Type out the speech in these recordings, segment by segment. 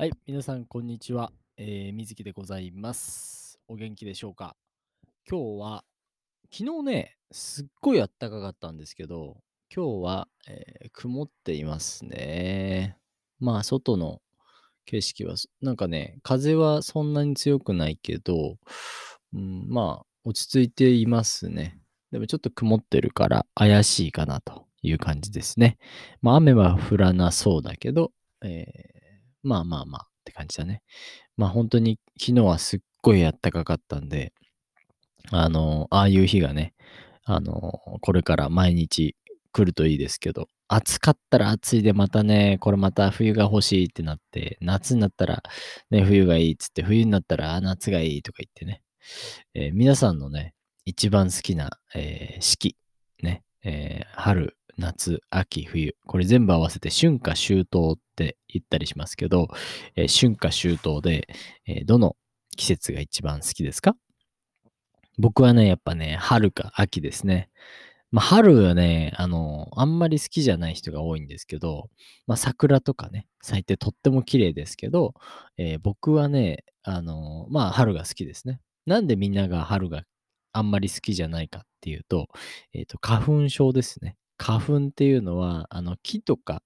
はい、皆さん、こんにちは。えー、水木でございます。お元気でしょうか？今日は、昨日ね、すっごい暖かかったんですけど、今日は、えー曇っていますね。まあ、外の景色は、なんかね、風はそんなに強くないけど、うん、まあ、落ち着いていますね。でもちょっと曇ってるから怪しいかなという感じですね。まあ、雨は降らなそうだけど、えーまあまあまあって感じだね。まあ本当に昨日はすっごい暖かかったんで、あの、ああいう日がね、あの、これから毎日来るといいですけど、暑かったら暑いでまたね、これまた冬が欲しいってなって、夏になったらね、冬がいいっつって、冬になったら夏がいいとか言ってね、えー皆さんのね、一番好きな、えー四季、ね、えー春、夏、秋、冬、これ全部合わせて春夏秋冬っって言ったりしますけど、えー春夏秋冬で、えーどの季節が一番好きですか？僕はね、やっぱね、春か秋ですね。まあ、春はね、あの、あんまり好きじゃない人が多いんですけど、まあ、桜とかね、咲いてとっても綺麗ですけど、えー僕はね、あの、まあ、春が好きですね。なんでみんなが春があんまり好きじゃないかっていうと、えっ、と、花粉症ですね。花粉っていうのは、あの、木とか、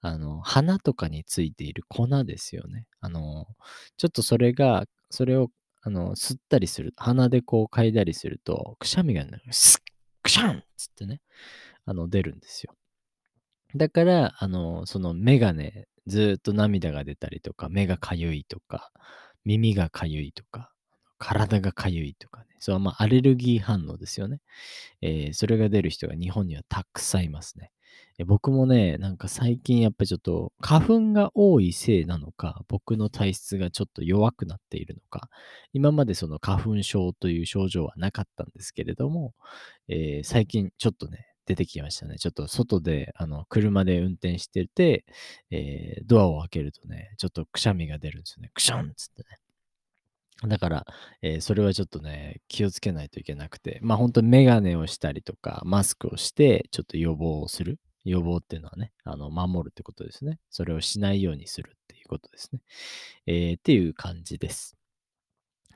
あの、花とかについている粉ですよね。あの、ちょっとそれが、それを、あの、吸ったりする、鼻でこう嗅いだりすると、くしゃみがね、スッ、くしゃんっつってね、あの、出るんですよ。だから、あの、その目がね、ずっと涙が出たりとか、目がかゆいとか、耳がかゆいとか、体がかゆいとかね、それはまあアレルギー反応ですよね。えーそれが出る人が日本にはたくさんいますね。僕もね、なんか最近やっぱちょっと花粉が多いせいなのか、僕の体質がちょっと弱くなっているのか、今までその花粉症という症状はなかったんですけれども、えー最近ちょっとね、出てきましたね。ちょっと外で、あの、車で運転してて、えードアを開けるとね、ちょっとくしゃみが出るんですよね。くしゃんっつってね。だから、えーそれはちょっとね、気をつけないといけなくて、まあ本当にメガネをしたりとか、マスクをして、ちょっと予防をする。予防っていうのはね、あの、守るってことですね。それをしないようにするっていうことですね。えーっていう感じです。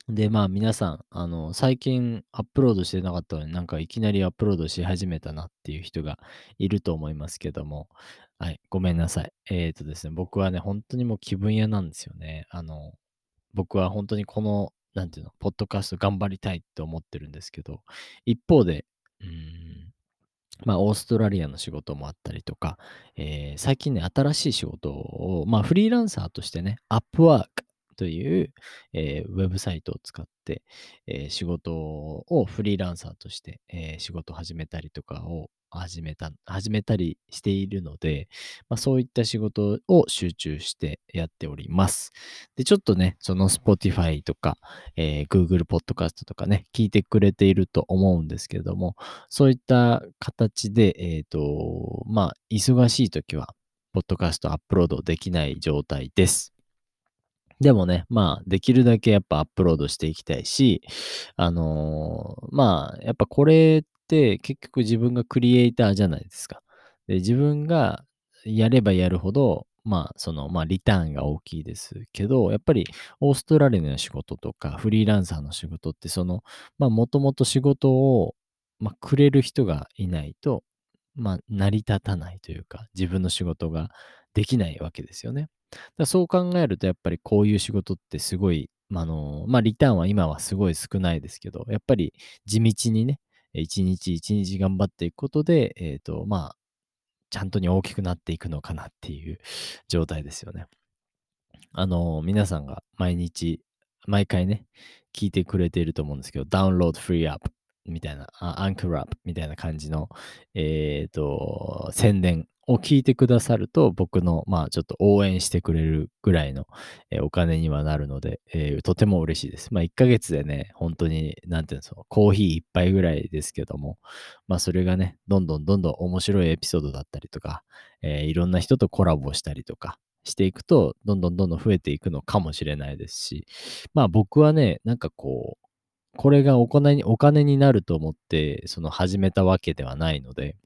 で、まあ皆さん、あの、最近アップロードしてなかったのになんかいきなりアップロードし始めたなっていう人がいると思いますけども、はい、ごめんなさい。えっ、とですね、僕はね、本当にもう気分屋なんですよね。あの、僕は本当にこの、なんていうの、ポッドキャスト頑張りたいって思ってるんですけど、一方で、うん、まあ、オーストラリアの仕事もあったりとか、えー最近ね、新しい仕事を、まあ、フリーランサーとしてね、アップワークという、えーウェブサイトを使って、えー仕事をフリーランサーとして、えー仕事を始めたりとかを始めた、始めたりしているので、まあ、そういった仕事を集中してやっております。で、ちょっとね、その Spotify とか、えー Google Podcast とかね、聞いてくれていると思うんですけれども、そういった形で、えっ、と、まあ、忙しい時は、ポッドキャストアップロードできない状態です。でもね、まあ、できるだけやっぱアップロードしていきたいし、あのーまあ、やっぱこれって結局自分がクリエイターじゃないですか。で、自分がやればやるほど、まあ、その、まあ、リターンが大きいですけど、やっぱりオーストラリアの仕事とか、フリーランサーの仕事って、その、まあ、もともと仕事を、まあ、くれる人がいないと、まあ、成り立たないというか、自分の仕事ができないわけですよね。だそう考えると、やっぱりこういう仕事ってすごい、あの、まあ、リターンは今はすごい少ないですけど、やっぱり地道にね、一日一日頑張っていくことで、えっ、と、まあ、ちゃんとに大きくなっていくのかなっていう状態ですよね。あの、皆さんが毎日、毎回ね、聞いてくれていると思うんですけど、ダウンロードフリーみたいな、アンクルアップみたいな感じの、えっ、と、宣伝を聞いてくださると、僕の、まあ、ちょっと応援してくれるぐらいの、えーお金にはなるので、えーとても嬉しいです。まあ、1ヶ月でね、本当に、なんていうんですか、コーヒー一杯ぐらいですけども、まあ、それがね、どんどんどんどん面白いエピソードだったりとか、えーいろんな人とコラボしたりとかしていくと、どんどんどんどん増えていくのかもしれないですし、まあ僕はね、なんかこう、これがお金にお金になると思って、その始めたわけではないので、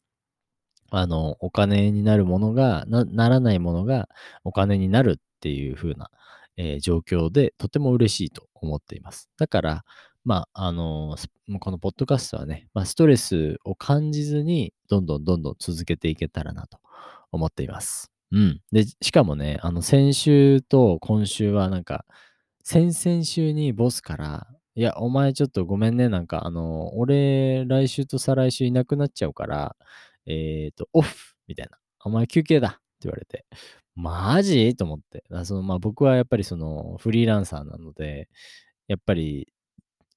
あの、お金になるものが、なならないものがお金になるっていう風な、えー状況でとても嬉しいと思っています。だから、まあ、あのこのポッドキャストはね、まあ、ストレスを感じずに、どんどんどんどん続けていけたらなと思っています。うん。で、しかもね、あの、先週と今週はなんか、先々週にボスから、いや、お前ちょっとごめんね、なんか、あの、俺、来週と再来週いなくなっちゃうから、えっ、と、オフみたいな。お前休憩だって言われて、マジ？と思って。そのまあ、僕はやっぱりそのフリーランサーなので、やっぱり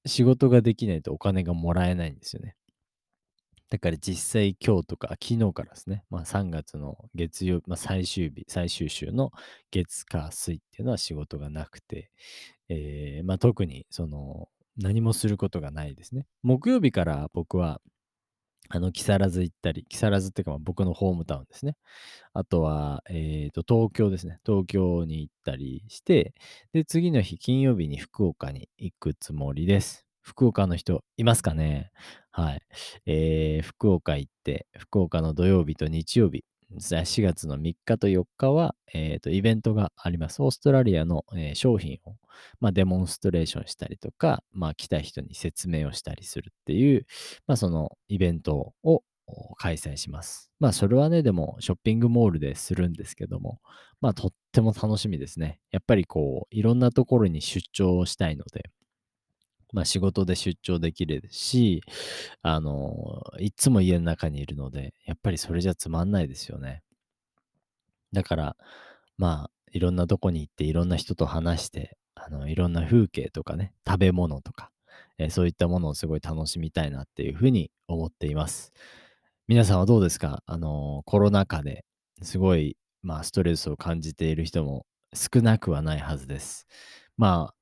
仕事ができないとお金がもらえないんですよね。だから実際今日とか昨日からですね、まあ3月の月曜日、まあ最終日、最終週の月火水っていうのは仕事がなくて、えーまあ特にその何もすることがないですね。木曜日から僕はあの木更津行ったり、木更津っていうか僕のホームタウンですね。あとは、えっ、と、東京ですね。東京に行ったりして、で、次の日、金曜日に福岡に行くつもりです。福岡の人いますかね？はい。えー福岡行って、福岡の土曜日と日曜日、4月の3日と4日は、えーと、イベントがあります。オーストラリアの、えー商品を、まあ、デモンストレーションしたりとか、まあ、来た人に説明をしたりするっていう、まあ、そのイベントを開催します。まあ、それはね、でも、ショッピングモールでするんですけども、まあ、とっても楽しみですね。やっぱりこう、いろんなところに出張したいので、まあ、仕事で出張できるし、あの、いつも家の中にいるので、やっぱりそれじゃつまんないですよね。だから、まあ、いろんなとこに行って、いろんな人と話して、あの、いろんな風景とかね、食べ物とか、えーそういったものをすごい楽しみたいなっていうふうに思っています。皆さんはどうですか？あの、コロナ禍ですごい、まあ、ストレスを感じている人も少なくはないはずです。まあ、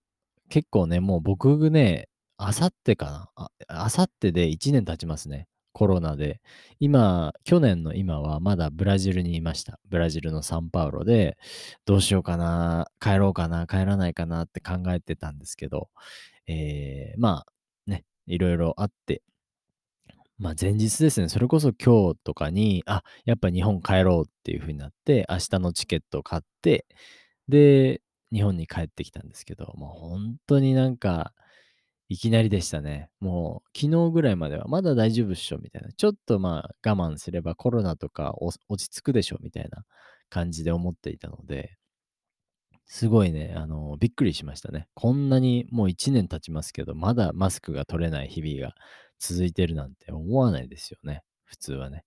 結構ね、もう僕ね、あさってかなあ、さってで1年経ちますね。コロナで。今、去年の今はまだブラジルにいました。ブラジルのサンパウロで、どうしようかな、帰ろうかな、帰らないかなって考えてたんですけど、えー、まあ、ね、いろいろあって、まあ前日ですね、それこそ今日とかに、あ、やっぱ日本帰ろうっていう風になって、明日のチケットを買って、で、日本に帰ってきたんですけど、もう本当になんか、いきなりでしたね。もう昨日ぐらいまではまだ大丈夫っしょみたいな。ちょっとまあ我慢すればコロナとか落ち着くでしょみたいな感じで思っていたので、すごいね、あの、びっくりしましたね。こんなにもう1年経ちますけど、まだマスクが取れない日々が続いてるなんて思わないですよね。普通はね。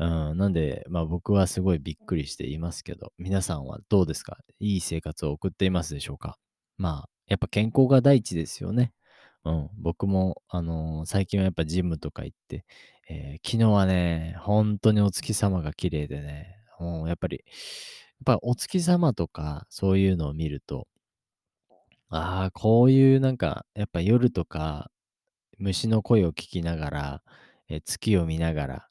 うん、なんで、まあ僕はすごいびっくりしていますけど、皆さんはどうですか？いい生活を送っていますでしょうか？まあ、やっぱ健康が第一ですよね。うん、僕も、あのー最近はやっぱジムとか行って、えー昨日はね、本当にお月様が綺麗でね、もうやっぱり、やっぱお月様とかそういうのを見ると、ああ、こういうなんか、やっぱ夜とか、虫の声を聞きながら、えー月を見ながら、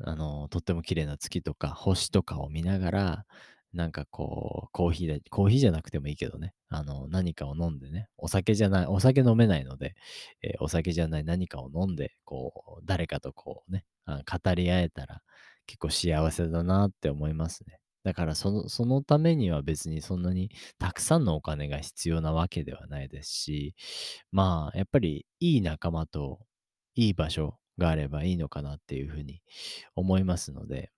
あのとっても綺麗な月とか星とかを見ながら、なんかこう、コーヒーで、コーヒーじゃなくてもいいけどね、あの、何かを飲んでね、お酒じゃない、お酒飲めないので、えーお酒じゃない何かを飲んで、こう、誰かとこうね、あ語り合えたら結構幸せだなって思いますね。だからその、そのためには別にそんなにたくさんのお金が必要なわけではないですし、まあ、やっぱりいい仲間といい場所があればいいのかなっていうふうに思いますので、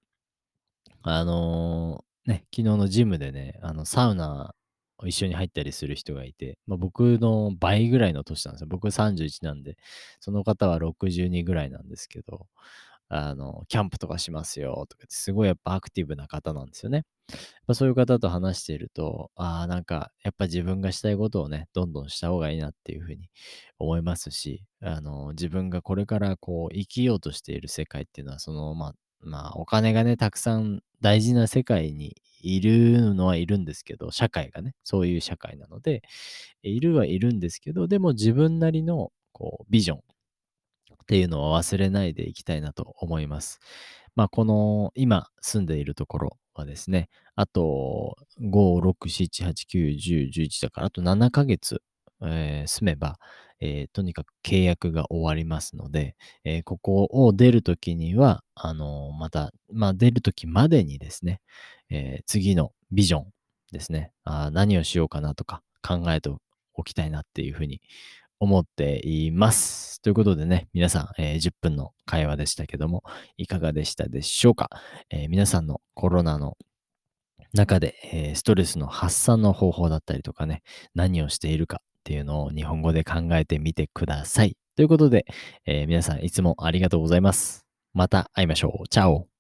あのーね、昨日のジムでね、あの、サウナを一緒に入ったりする人がいて、まあ、僕の倍ぐらいの年なんですよ。僕31なんで、その方は62ぐらいなんですけど、あの、キャンプとかしますよとかって、すごいやっぱアクティブな方なんですよね。まあ、そういう方と話していると、ああ、なんか、やっぱ自分がしたいことをね、どんどんした方がいいなっていうふうに思いますし、あの、自分がこれからこう、生きようとしている世界っていうのは、その、まあ、まあ、お金がね、たくさん大事な世界にいるのはいるんですけど、社会がね、そういう社会なので、いるはいるんですけど、でも自分なりの、こう、ビジョンっていうのは忘れないでいきたいなと思います。まあ、この、今住んでいるところはですね、あと、5、6、7、8、9、10、11だから、あと7ヶ月、えー住めば、えーとにかく契約が終わりますので、えーここを出るときには、あのまた、まあ、出るときまでにですね、え次のビジョンですね、あ何をしようかなとか考えておきたいなっていうふうに思っています。ということでね、皆さん、えー、10分の会話でしたけども、いかがでしたでしょうか、えー、皆さんのコロナの中で、えー、ストレスの発散の方法だったりとかね、何をしているかっていうのを日本語で考えてみてください。ということで、え皆さんいつもありがとうございます。また会いましょう。チャオ